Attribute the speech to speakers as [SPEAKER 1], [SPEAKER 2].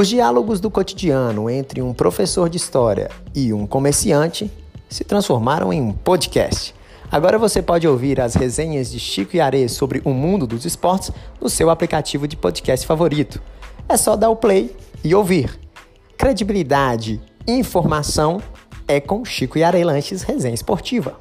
[SPEAKER 1] Os diálogos do cotidiano entre um professor de história e um comerciante se transformaram em um podcast. Agora você pode ouvir as resenhas de Chico e Are sobre o mundo dos esportes no seu aplicativo de podcast favorito. É só dar o play e ouvir. Credibilidade e informação é com Chico e Are Lanches Resenha Esportiva.